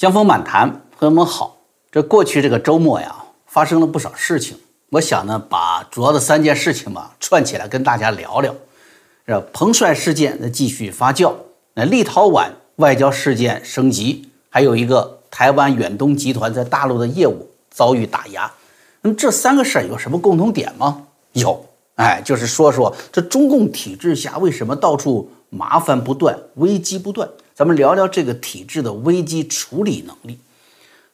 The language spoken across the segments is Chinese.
江峰满谈，朋友们好。这过去这个周末呀，发生了不少事情。我想呢，把主要的三件事情吧串起来跟大家聊聊。这彭帅事件的继续发酵，那立陶宛外交事件升级，还有一个台湾远东集团在大陆的业务遭遇打压。那么这三个事儿有什么共同点吗？有，哎，就是说说这中共体制下为什么到处麻烦不断，危机不断。咱们聊聊这个体制的危机处理能力。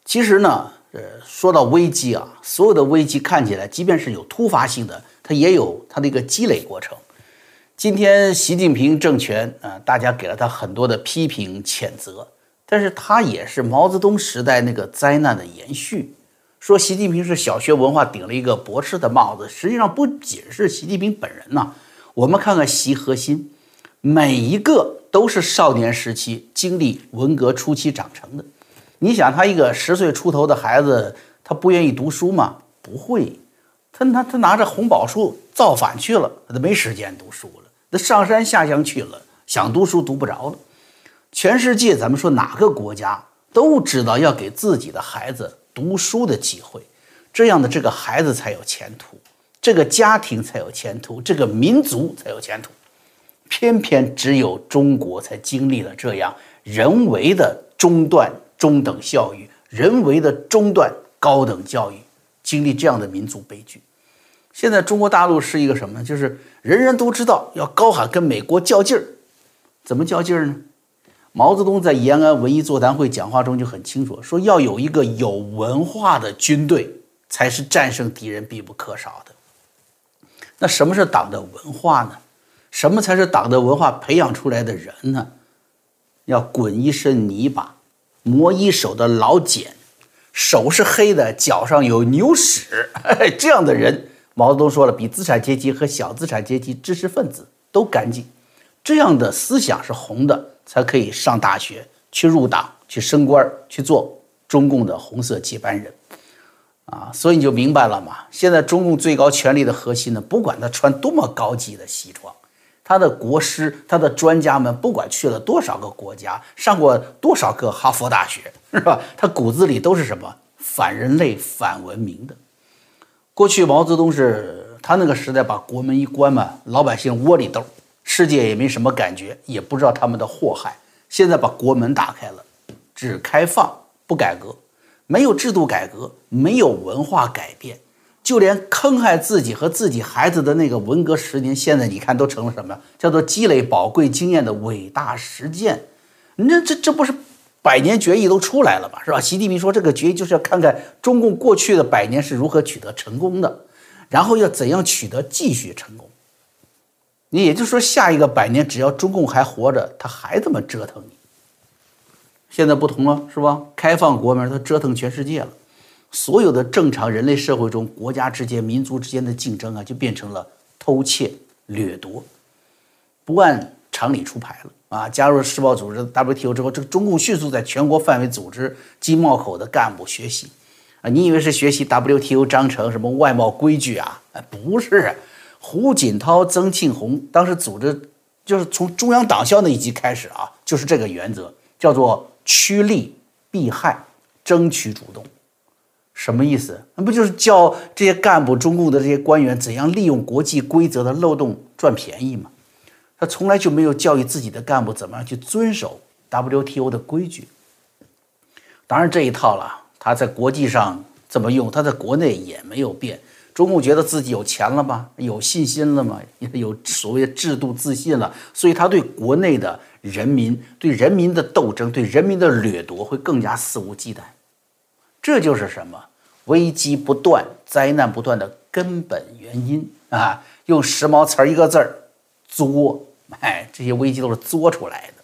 其实呢，呃，说到危机啊，所有的危机看起来，即便是有突发性的，它也有它的一个积累过程。今天习近平政权啊，大家给了他很多的批评谴责，但是他也是毛泽东时代那个灾难的延续。说习近平是小学文化顶了一个博士的帽子，实际上不仅是习近平本人呐。我们看看习核心，每一个。都是少年时期经历文革初期长成的。你想，他一个十岁出头的孩子，他不愿意读书吗？不会，他他他拿着红宝书造反去了，他都没时间读书了。那上山下乡去了，想读书读不着了。全世界，咱们说哪个国家都知道要给自己的孩子读书的机会，这样的这个孩子才有前途，这个家庭才有前途，这个民族才有前途。偏偏只有中国才经历了这样人为的中断中等教育，人为的中断高等教育，经历这样的民族悲剧。现在中国大陆是一个什么呢？就是人人都知道要高喊跟美国较劲儿，怎么较劲儿呢？毛泽东在延安文艺座谈会讲话中就很清楚说，要有一个有文化的军队，才是战胜敌人必不可少的。那什么是党的文化呢？什么才是党的文化培养出来的人呢？要滚一身泥巴，磨一手的老茧，手是黑的，脚上有牛屎，这样的人，毛泽东说了，比资产阶级和小资产阶级知识分子都干净。这样的思想是红的，才可以上大学，去入党，去升官，去做中共的红色接班人。啊，所以你就明白了嘛。现在中共最高权力的核心呢，不管他穿多么高级的西装。他的国师，他的专家们，不管去了多少个国家，上过多少个哈佛大学，是吧？他骨子里都是什么反人类、反文明的。过去毛泽东是他那个时代把国门一关嘛，老百姓窝里斗，世界也没什么感觉，也不知道他们的祸害。现在把国门打开了，只开放不改革，没有制度改革，没有文化改变。就连坑害自己和自己孩子的那个文革十年，现在你看都成了什么？叫做积累宝贵经验的伟大实践。那这这不是百年决议都出来了吗？是吧？习近平说这个决议就是要看看中共过去的百年是如何取得成功的，然后要怎样取得继续成功。你也就是说，下一个百年只要中共还活着，他还这么折腾你。现在不同了，是吧？开放国门，他折腾全世界了。所有的正常人类社会中，国家之间、民族之间的竞争啊，就变成了偷窃、掠夺，不按常理出牌了啊！加入世贸组织 WTO 之后，这个中共迅速在全国范围组织经贸口的干部学习啊！你以为是学习 WTO 章程、什么外贸规矩啊？哎，不是，胡锦涛、曾庆红当时组织，就是从中央党校那一级开始啊，就是这个原则，叫做趋利避害，争取主动。什么意思？那不就是教这些干部、中共的这些官员怎样利用国际规则的漏洞赚便宜吗？他从来就没有教育自己的干部怎么样去遵守 WTO 的规矩。当然这一套了，他在国际上怎么用，他在国内也没有变。中共觉得自己有钱了吗？有信心了吗？有所谓的制度自信了，所以他对国内的人民、对人民的斗争、对人民的掠夺会更加肆无忌惮。这就是什么危机不断、灾难不断的根本原因啊！用时髦词儿一个字儿“作”，哎，这些危机都是作出来的。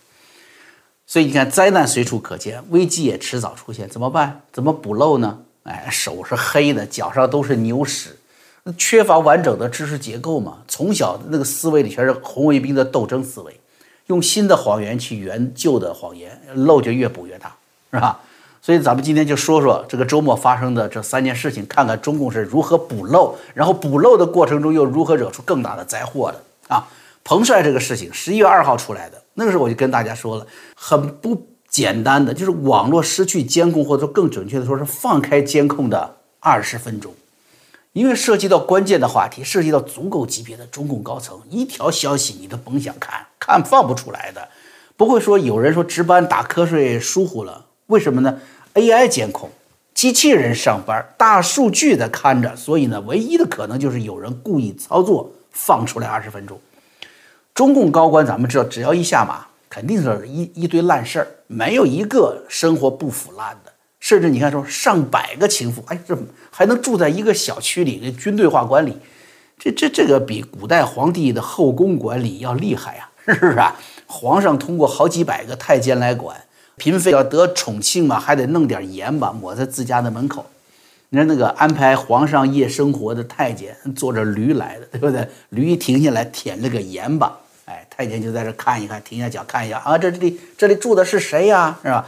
所以你看，灾难随处可见，危机也迟早出现，怎么办？怎么补漏呢？哎，手是黑的，脚上都是牛屎，缺乏完整的知识结构嘛。从小那个思维里全是红卫兵的斗争思维，用新的谎言去圆旧的谎言，漏就越补越大，是吧？所以咱们今天就说说这个周末发生的这三件事情，看看中共是如何补漏，然后补漏的过程中又如何惹出更大的灾祸的啊！彭帅这个事情，十一月二号出来的，那个时候我就跟大家说了，很不简单的，就是网络失去监控，或者说更准确的说是放开监控的二十分钟。因为涉及到关键的话题，涉及到足够级别的中共高层，一条消息你都甭想看，看放不出来的。不会说有人说值班打瞌睡疏忽了，为什么呢？AI 监控，机器人上班，大数据的看着，所以呢，唯一的可能就是有人故意操作放出来二十分钟。中共高官咱们知道，只要一下马，肯定是一一堆烂事儿，没有一个生活不腐烂的。甚至你看说上百个情妇，哎，这还能住在一个小区里，军队化管理，这这这个比古代皇帝的后宫管理要厉害呀，是不是啊？皇上通过好几百个太监来管，嫔妃要得宠幸嘛，还得弄点盐吧，抹在自家的门口。你看那个安排皇上夜生活的太监，坐着驴来的，对不对？驴一停下来舔了个盐巴，哎，太监就在这看一看，停下脚看一下啊，这里这里住的是谁呀？是吧？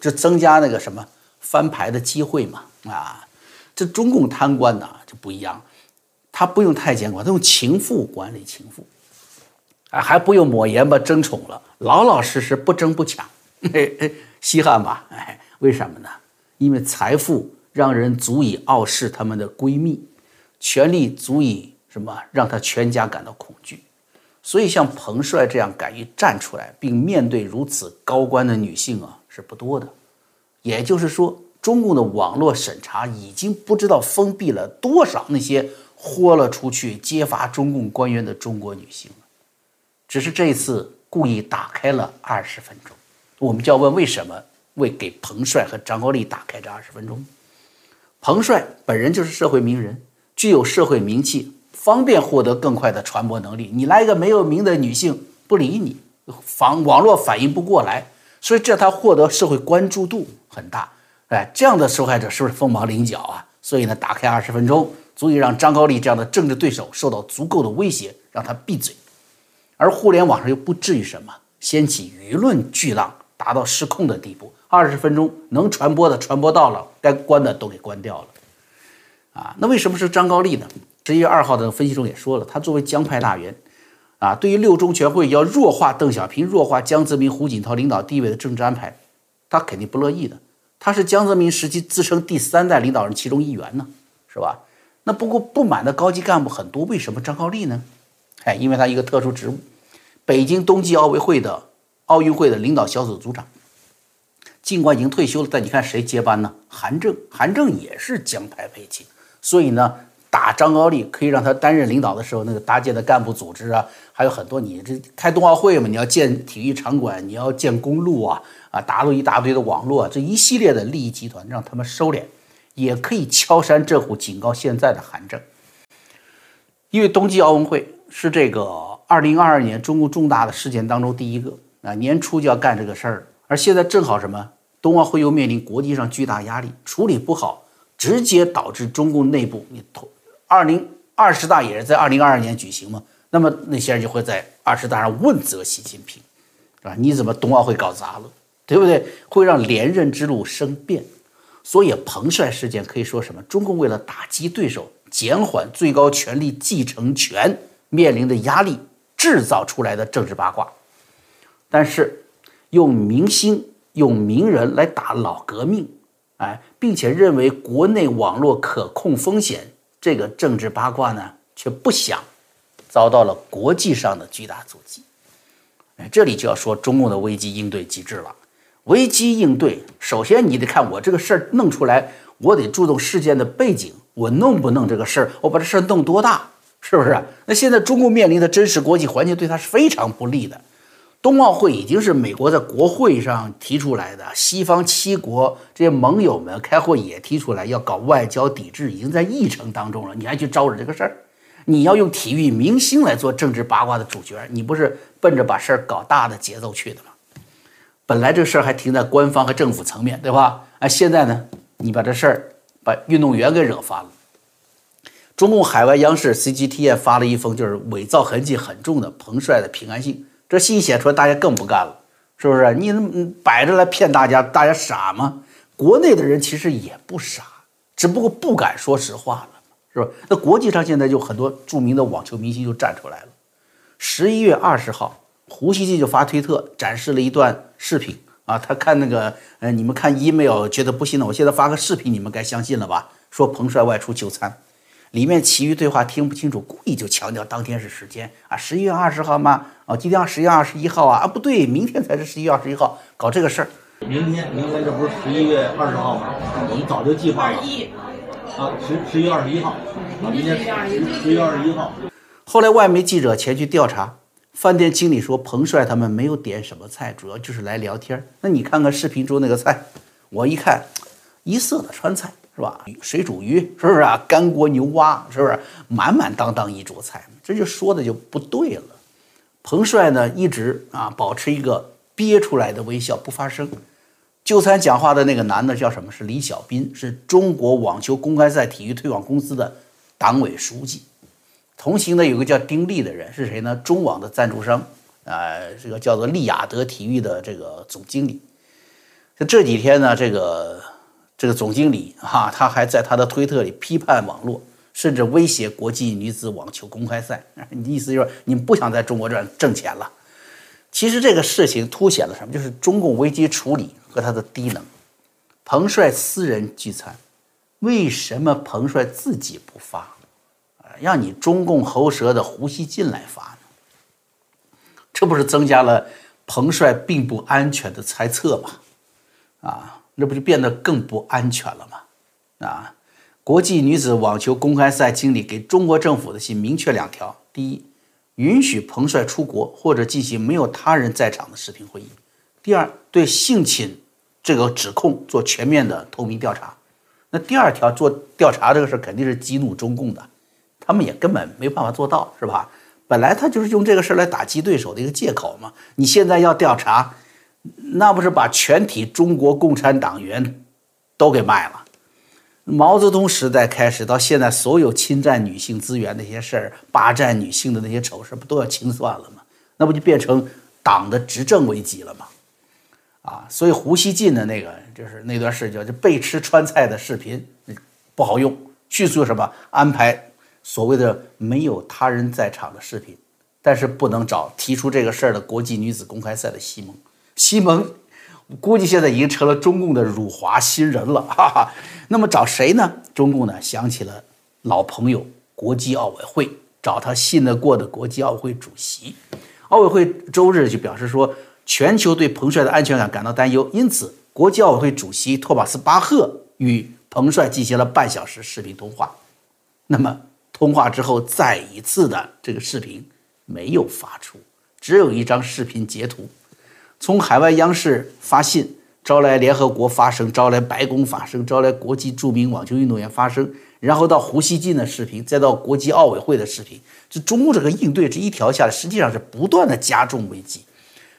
这增加那个什么翻牌的机会嘛？啊，这中共贪官呢就不一样，他不用太监管，他用情妇管理情妇。啊，还不用抹盐巴争宠了，老老实实不争不抢，稀罕吧？哎，为什么呢？因为财富让人足以傲视他们的闺蜜，权力足以什么让他全家感到恐惧，所以像彭帅这样敢于站出来并面对如此高官的女性啊是不多的。也就是说，中共的网络审查已经不知道封闭了多少那些豁了出去揭发中共官员的中国女性了。只是这一次故意打开了二十分钟，我们就要问为什么为给彭帅和张高丽打开这二十分钟？彭帅本人就是社会名人，具有社会名气，方便获得更快的传播能力。你来一个没有名的女性不理你，反网络反应不过来，所以这他获得社会关注度很大。哎，这样的受害者是不是凤毛麟角啊？所以呢，打开二十分钟，足以让张高丽这样的政治对手受到足够的威胁，让他闭嘴。而互联网上又不至于什么掀起舆论巨浪，达到失控的地步。二十分钟能传播的传播到了，该关的都给关掉了。啊，那为什么是张高丽呢？十一月二号的分析中也说了，他作为江派大员，啊，对于六中全会要弱化邓小平、弱化江泽民、胡锦涛领导地位的政治安排，他肯定不乐意的。他是江泽民时期自称第三代领导人其中一员呢，是吧？那不过不满的高级干部很多，为什么张高丽呢？哎，因为他一个特殊职务，北京冬季奥委会的奥运会的领导小组组长，尽管已经退休了，但你看谁接班呢？韩正，韩正也是江派背景，所以呢，打张高丽可以让他担任领导的时候，那个搭建的干部组织啊，还有很多，你这开冬奥会嘛，你要建体育场馆，你要建公路啊，啊，打入一大堆的网络，这一系列的利益集团，让他们收敛，也可以敲山震虎，警告现在的韩正，因为冬季奥运会。是这个二零二二年中共重大的事件当中第一个啊，年初就要干这个事儿，而现在正好什么，冬奥会又面临国际上巨大压力，处理不好，直接导致中共内部你投二零二十大也是在二零二二年举行嘛，那么那些人就会在二十大上问责习近平，是吧？你怎么冬奥会搞砸了，对不对？会让连任之路生变，所以彭帅事件可以说什么？中共为了打击对手，减缓最高权力继承权。面临的压力制造出来的政治八卦，但是用明星、用名人来打老革命，哎，并且认为国内网络可控风险，这个政治八卦呢，却不想遭到了国际上的巨大阻击。哎，这里就要说中共的危机应对机制了。危机应对，首先你得看我这个事儿弄出来，我得注重事件的背景，我弄不弄这个事儿，我把这事儿弄多大。是不是？那现在中共面临的真实国际环境对他是非常不利的。冬奥会已经是美国在国会上提出来的，西方七国这些盟友们开会也提出来要搞外交抵制，已经在议程当中了。你还去招惹这个事儿？你要用体育明星来做政治八卦的主角，你不是奔着把事儿搞大的节奏去的吗？本来这事儿还停在官方和政府层面对吧？哎，现在呢，你把这事儿把运动员给惹翻了。中共海外央视 CGTN 发了一封就是伪造痕迹很重的彭帅的平安信，这信写出来，大家更不干了，是不是？你摆着来骗大家，大家傻吗？国内的人其实也不傻，只不过不敢说实话了，是吧？那国际上现在就很多著名的网球明星就站出来了。十一月二十号，胡锡进就发推特展示了一段视频，啊，他看那个，呃，你们看 email 觉得不信了，我现在发个视频，你们该相信了吧？说彭帅外出就餐，里面其余对话听不清楚，故意就强调当天是时间啊，十一月二十号吗？哦，今天十一月二十一号啊？啊，不对，明天才是十一月二十一号，搞这个事儿。明天，明天这不是十一月二十号吗？我们早就计划了。啊，十十一月二十一号，啊，明天十一月二十一号。后来外媒记者前去调查。饭店经理说：“彭帅他们没有点什么菜，主要就是来聊天。那你看看视频中那个菜，我一看，一色的川菜是吧？水煮鱼是不是啊？干锅牛蛙是不是？满满当当一桌菜，这就说的就不对了。彭帅呢，一直啊保持一个憋出来的微笑，不发声。就餐讲话的那个男的叫什么？是李小斌，是中国网球公开赛体育推广公司的党委书记。”同行的有个叫丁力的人是谁呢？中网的赞助商，呃，这个叫做利雅得体育的这个总经理。就这几天呢，这个这个总经理哈，他还在他的推特里批判网络，甚至威胁国际女子网球公开赛。你意思就是你们不想在中国这挣钱了。其实这个事情凸显了什么？就是中共危机处理和他的低能。彭帅私人聚餐，为什么彭帅自己不发？让你中共喉舌的胡锡进来发呢，这不是增加了彭帅并不安全的猜测吗？啊，那不就变得更不安全了吗？啊，国际女子网球公开赛经理给中国政府的信明确两条：第一，允许彭帅出国或者进行没有他人在场的视频会议；第二，对性侵这个指控做全面的透明调查。那第二条做调查这个事肯定是激怒中共的。他们也根本没办法做到，是吧？本来他就是用这个事儿来打击对手的一个借口嘛。你现在要调查，那不是把全体中国共产党员都给卖了？毛泽东时代开始到现在，所有侵占女性资源那些事儿、霸占女性的那些丑事，不都要清算了吗？那不就变成党的执政危机了吗？啊，所以胡锡进的那个就是那段事叫就被吃川菜的视频不好用，迅速什么安排。所谓的没有他人在场的视频，但是不能找提出这个事儿的国际女子公开赛的西蒙。西蒙估计现在已经成了中共的辱华新人了，哈哈。那么找谁呢？中共呢想起了老朋友国际奥委会，找他信得过的国际奥委会主席。奥委会周日就表示说，全球对彭帅的安全感感到担忧，因此国际奥委会主席托马斯巴赫与彭帅进行了半小时视频通话。那么。通话之后，再一次的这个视频没有发出，只有一张视频截图。从海外央视发信，招来联合国发声，招来白宫发声，招来国际著名网球运动员发声，然后到胡锡进的视频，再到国际奥委会的视频。这中共这个应对这一条下来，实际上是不断的加重危机，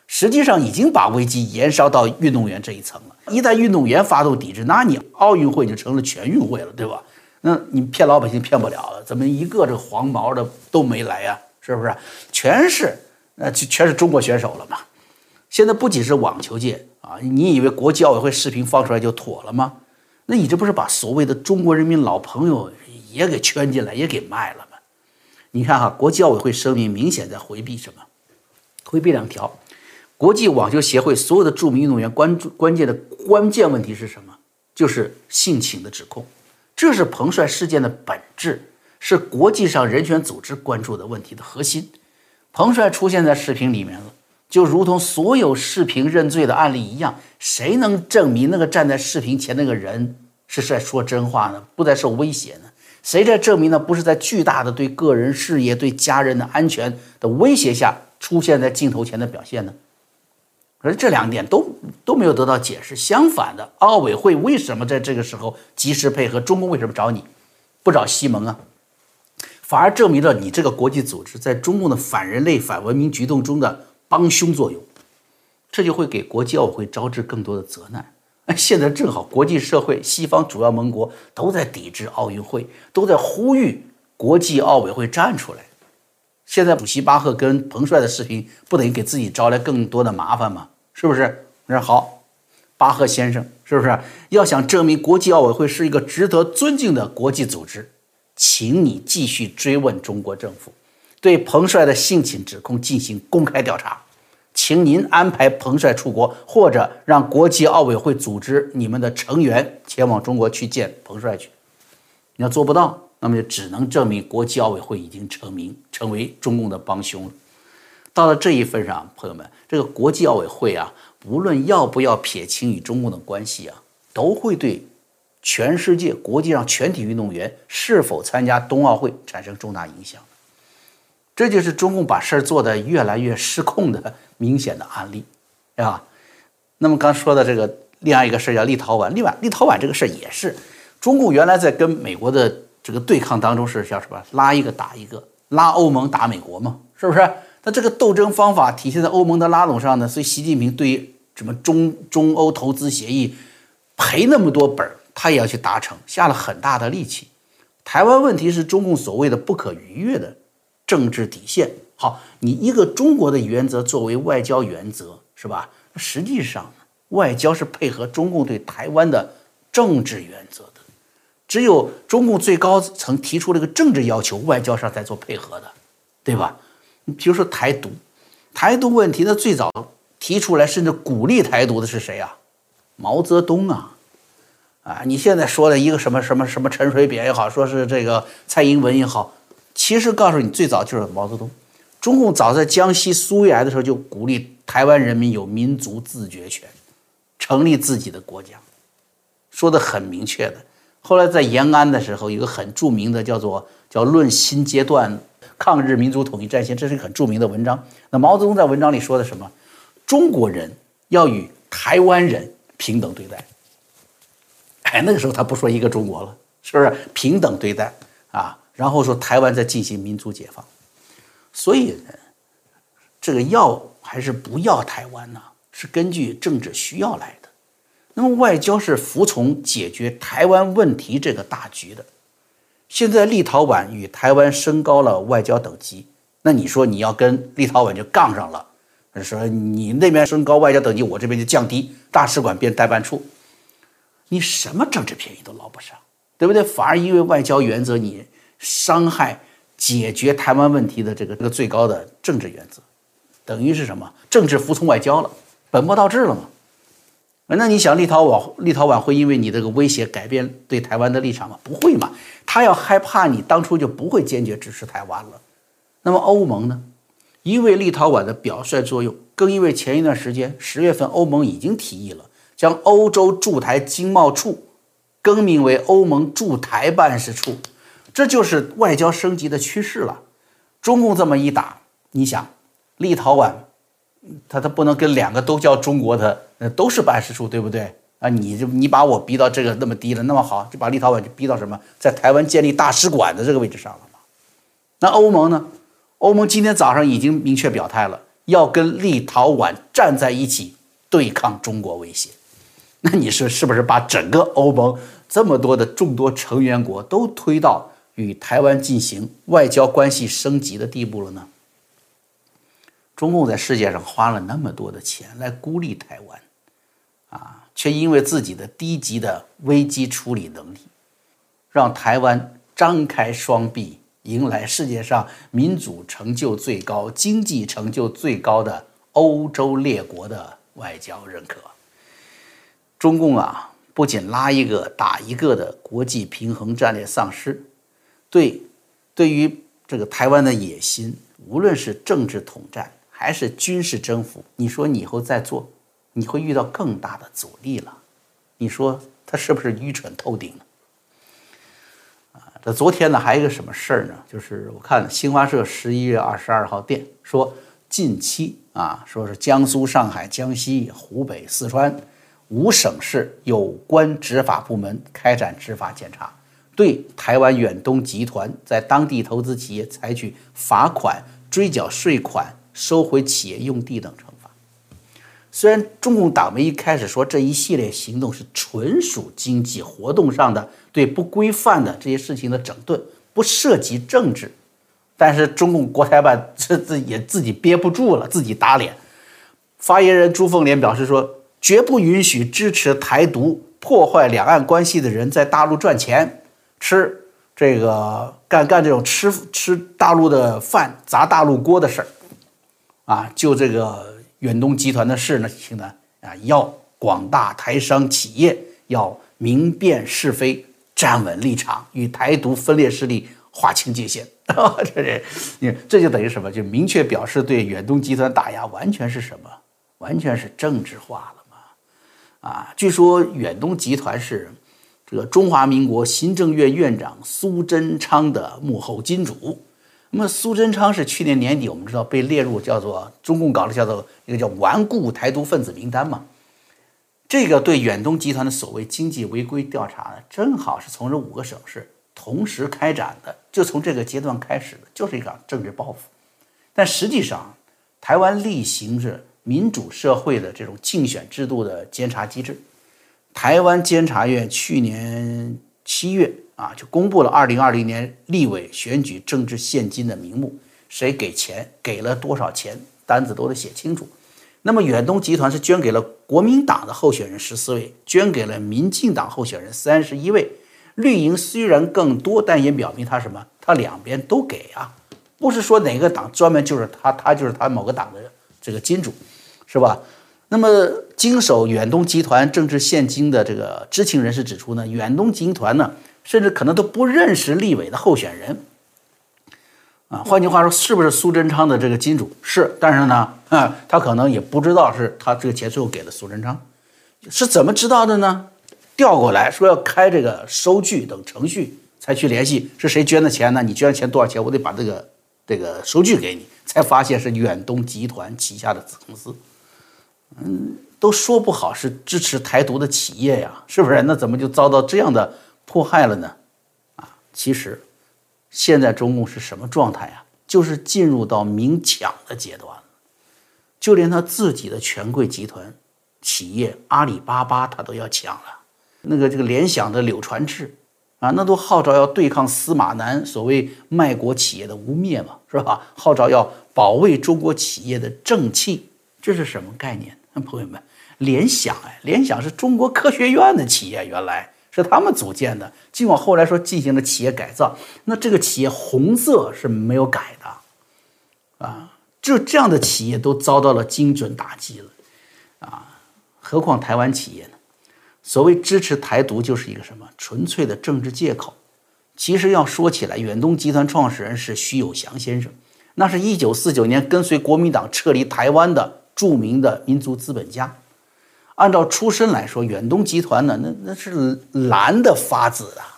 实际上已经把危机延烧到运动员这一层了。一旦运动员发动抵制，那你奥运会就成了全运会了，对吧？那你骗老百姓骗不了了，怎么一个这黄毛的都没来呀？是不是？全是，那就全是中国选手了嘛？现在不仅是网球界啊，你以为国际奥委会视频放出来就妥了吗？那你这不是把所谓的中国人民老朋友也给圈进来，也给卖了吗？你看哈，国际奥委会声明明显在回避什么？回避两条。国际网球协会所有的著名运动员关注关键的关键问题是什么？就是性侵的指控。这是彭帅事件的本质，是国际上人权组织关注的问题的核心。彭帅出现在视频里面了，就如同所有视频认罪的案例一样，谁能证明那个站在视频前那个人是在说真话呢？不再受威胁呢？谁在证明呢？不是在巨大的对个人事业、对家人的安全的威胁下出现在镜头前的表现呢？而这两点都都没有得到解释。相反的，奥委会为什么在这个时候及时配合？中共为什么找你，不找西蒙啊？反而证明了你这个国际组织在中共的反人类、反文明举动中的帮凶作用。这就会给国际奥委会招致更多的责难。哎，现在正好国际社会、西方主要盟国都在抵制奥运会，都在呼吁国际奥委会站出来。现在主席巴赫跟彭帅的视频，不等于给自己招来更多的麻烦吗？是不是？那好，巴赫先生，是不是要想证明国际奥委会是一个值得尊敬的国际组织，请你继续追问中国政府，对彭帅的性侵指控进行公开调查。请您安排彭帅出国，或者让国际奥委会组织你们的成员前往中国去见彭帅去。你要做不到，那么就只能证明国际奥委会已经成名，成为中共的帮凶了。到了这一份上，朋友们，这个国际奥委会啊，无论要不要撇清与中共的关系啊，都会对全世界国际上全体运动员是否参加冬奥会产生重大影响。这就是中共把事儿做得越来越失控的明显的案例，对吧？那么刚说的这个另外一个事儿叫立陶宛，立宛立陶宛这个事儿也是中共原来在跟美国的这个对抗当中是叫什么？拉一个打一个，拉欧盟打美国嘛，是不是？那这个斗争方法体现在欧盟的拉拢上呢？所以习近平对于什么中中欧投资协议赔那么多本儿，他也要去达成，下了很大的力气。台湾问题是中共所谓的不可逾越的。政治底线好，你一个中国的原则作为外交原则是吧？实际上，外交是配合中共对台湾的政治原则的。只有中共最高层提出了一个政治要求，外交上才做配合的，对吧？你比如说台独，台独问题，那最早提出来甚至鼓励台独的是谁啊？毛泽东啊！啊，你现在说的一个什么什么什么陈水扁也好，说是这个蔡英文也好。其实告诉你，最早就是毛泽东。中共早在江西苏维埃的时候就鼓励台湾人民有民族自决权，成立自己的国家，说的很明确的。后来在延安的时候，有个很著名的叫做叫《论新阶段抗日民族统一战线》，这是一个很著名的文章。那毛泽东在文章里说的什么？中国人要与台湾人平等对待。哎，那个时候他不说一个中国了，是不是平等对待啊？然后说台湾在进行民族解放，所以呢，这个要还是不要台湾呢？是根据政治需要来的。那么外交是服从解决台湾问题这个大局的。现在立陶宛与台湾升高了外交等级，那你说你要跟立陶宛就杠上了，说你那边升高外交等级，我这边就降低，大使馆变代办处，你什么政治便宜都捞不上，对不对？反而因为外交原则你。伤害解决台湾问题的这个这个最高的政治原则，等于是什么？政治服从外交了，本末倒置了嘛？那你想立陶宛立陶宛会因为你这个威胁改变对台湾的立场吗？不会嘛？他要害怕你当初就不会坚决支持台湾了。那么欧盟呢？因为立陶宛的表率作用，更因为前一段时间十月份欧盟已经提议了将欧洲驻台经贸处更名为欧盟驻台办事处。这就是外交升级的趋势了。中共这么一打，你想，立陶宛，他他不能跟两个都叫中国的，那，都是办事处，对不对？啊，你就你把我逼到这个那么低了，那么好，就把立陶宛就逼到什么，在台湾建立大使馆的这个位置上了嘛？那欧盟呢？欧盟今天早上已经明确表态了，要跟立陶宛站在一起对抗中国威胁。那你说是不是把整个欧盟这么多的众多成员国都推到？与台湾进行外交关系升级的地步了呢？中共在世界上花了那么多的钱来孤立台湾，啊，却因为自己的低级的危机处理能力，让台湾张开双臂，迎来世界上民主成就最高、经济成就最高的欧洲列国的外交认可。中共啊，不仅拉一个打一个的国际平衡战略丧失。对，对于这个台湾的野心，无论是政治统战还是军事征服，你说你以后再做，你会遇到更大的阻力了。你说他是不是愚蠢透顶呢？啊，这昨天呢还有一个什么事儿呢？就是我看新华社十一月二十二号电说，近期啊，说是江苏、上海、江西、湖北、四川五省市有关执法部门开展执法检查。对台湾远东集团在当地投资企业采取罚款、追缴税款、收回企业用地等惩罚。虽然中共党媒一开始说这一系列行动是纯属经济活动上的对不规范的这些事情的整顿，不涉及政治，但是中共国台办这自也自己憋不住了，自己打脸。发言人朱凤莲表示说：“绝不允许支持台独、破坏两岸关系的人在大陆赚钱。”吃这个干干这种吃吃大陆的饭砸大陆锅的事儿，啊，就这个远东集团的事呢，呢啊，要广大台商企业要明辨是非，站稳立场，与台独分裂势力划清界限。这这，你这就等于什么？就明确表示对远东集团打压，完全是什么？完全是政治化了嘛？啊，据说远东集团是这个中华民国行政院院长苏贞昌的幕后金主。那么苏贞昌是去年年底，我们知道被列入叫做中共搞的叫做一个叫顽固台独分子名单嘛。这个对远东集团的所谓经济违规调查呢，正好是从这五个省市同时开展的，就从这个阶段开始的，就是一场政治报复。但实际上，台湾例行着民主社会的这种竞选制度的监察机制。台湾监察院去年七月啊，就公布了二零二零年立委选举政治现金的名目，谁给钱，给了多少钱，单子都得写清楚。那么远东集团是捐给了国民党的候选人十四位，捐给了民进党候选人三十一位。绿营虽然更多，但也表明他什么？他两边都给啊，不是说哪个党专门就是他，他就是他某个党的这个金主，是吧？那么经手远东集团政治现金的这个知情人士指出呢，远东集团呢，甚至可能都不认识立委的候选人。啊，换句话说，是不是苏贞昌的这个金主是？但是呢，啊，他可能也不知道是他这个钱最后给了苏贞昌，是怎么知道的呢？调过来说要开这个收据等程序，才去联系是谁捐的钱呢？你捐的钱多少钱？我得把这个这个收据给你，才发现是远东集团旗下的子公司。嗯，都说不好是支持台独的企业呀，是不是？那怎么就遭到这样的迫害了呢？啊，其实。现在中共是什么状态啊？就是进入到明抢的阶段了，就连他自己的权贵集团企业阿里巴巴，他都要抢了。那个这个联想的柳传志啊，那都号召要对抗司马南所谓卖国企业的污蔑嘛，是吧？号召要保卫中国企业的正气，这是什么概念？朋友们，联想哎，联想是中国科学院的企业，原来。是他们组建的，尽管后来说进行了企业改造，那这个企业红色是没有改的，啊，就这样的企业都遭到了精准打击了，啊，何况台湾企业呢？所谓支持台独就是一个什么纯粹的政治借口。其实要说起来，远东集团创始人是徐有祥先生，那是一九四九年跟随国民党撤离台湾的著名的民族资本家。按照出身来说，远东集团呢，那那是蓝的发紫啊。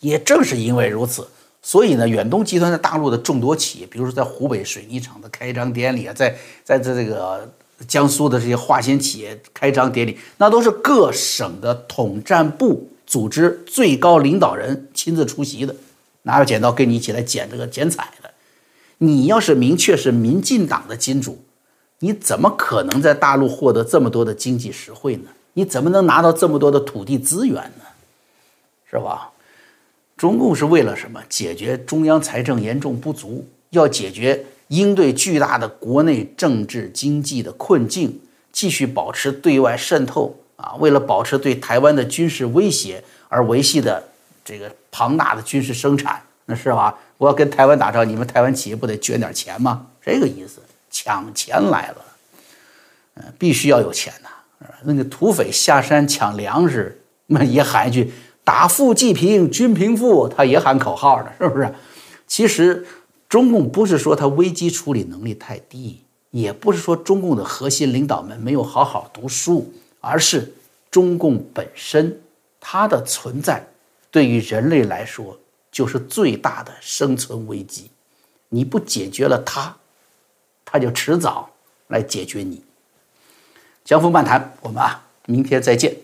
也正是因为如此，所以呢，远东集团在大陆的众多企业，比如说在湖北水泥厂的开张典礼啊，在在在这个江苏的这些化纤企业开张典礼，那都是各省的统战部组织最高领导人亲自出席的，拿着剪刀跟你一起来剪这个剪彩的。你要是明确是民进党的金主。你怎么可能在大陆获得这么多的经济实惠呢？你怎么能拿到这么多的土地资源呢？是吧？中共是为了什么？解决中央财政严重不足，要解决应对巨大的国内政治经济的困境，继续保持对外渗透啊！为了保持对台湾的军事威胁而维系的这个庞大的军事生产，那是吧？我要跟台湾打仗，你们台湾企业不得捐点钱吗？这个意思。抢钱来了，嗯，必须要有钱呐。那个土匪下山抢粮食，那也喊一句“打富济贫，均贫富”，他也喊口号的，是不是？其实中共不是说他危机处理能力太低，也不是说中共的核心领导们没有好好读书，而是中共本身它的存在对于人类来说就是最大的生存危机。你不解决了它。他就迟早来解决你。江峰漫谈，我们啊，明天再见。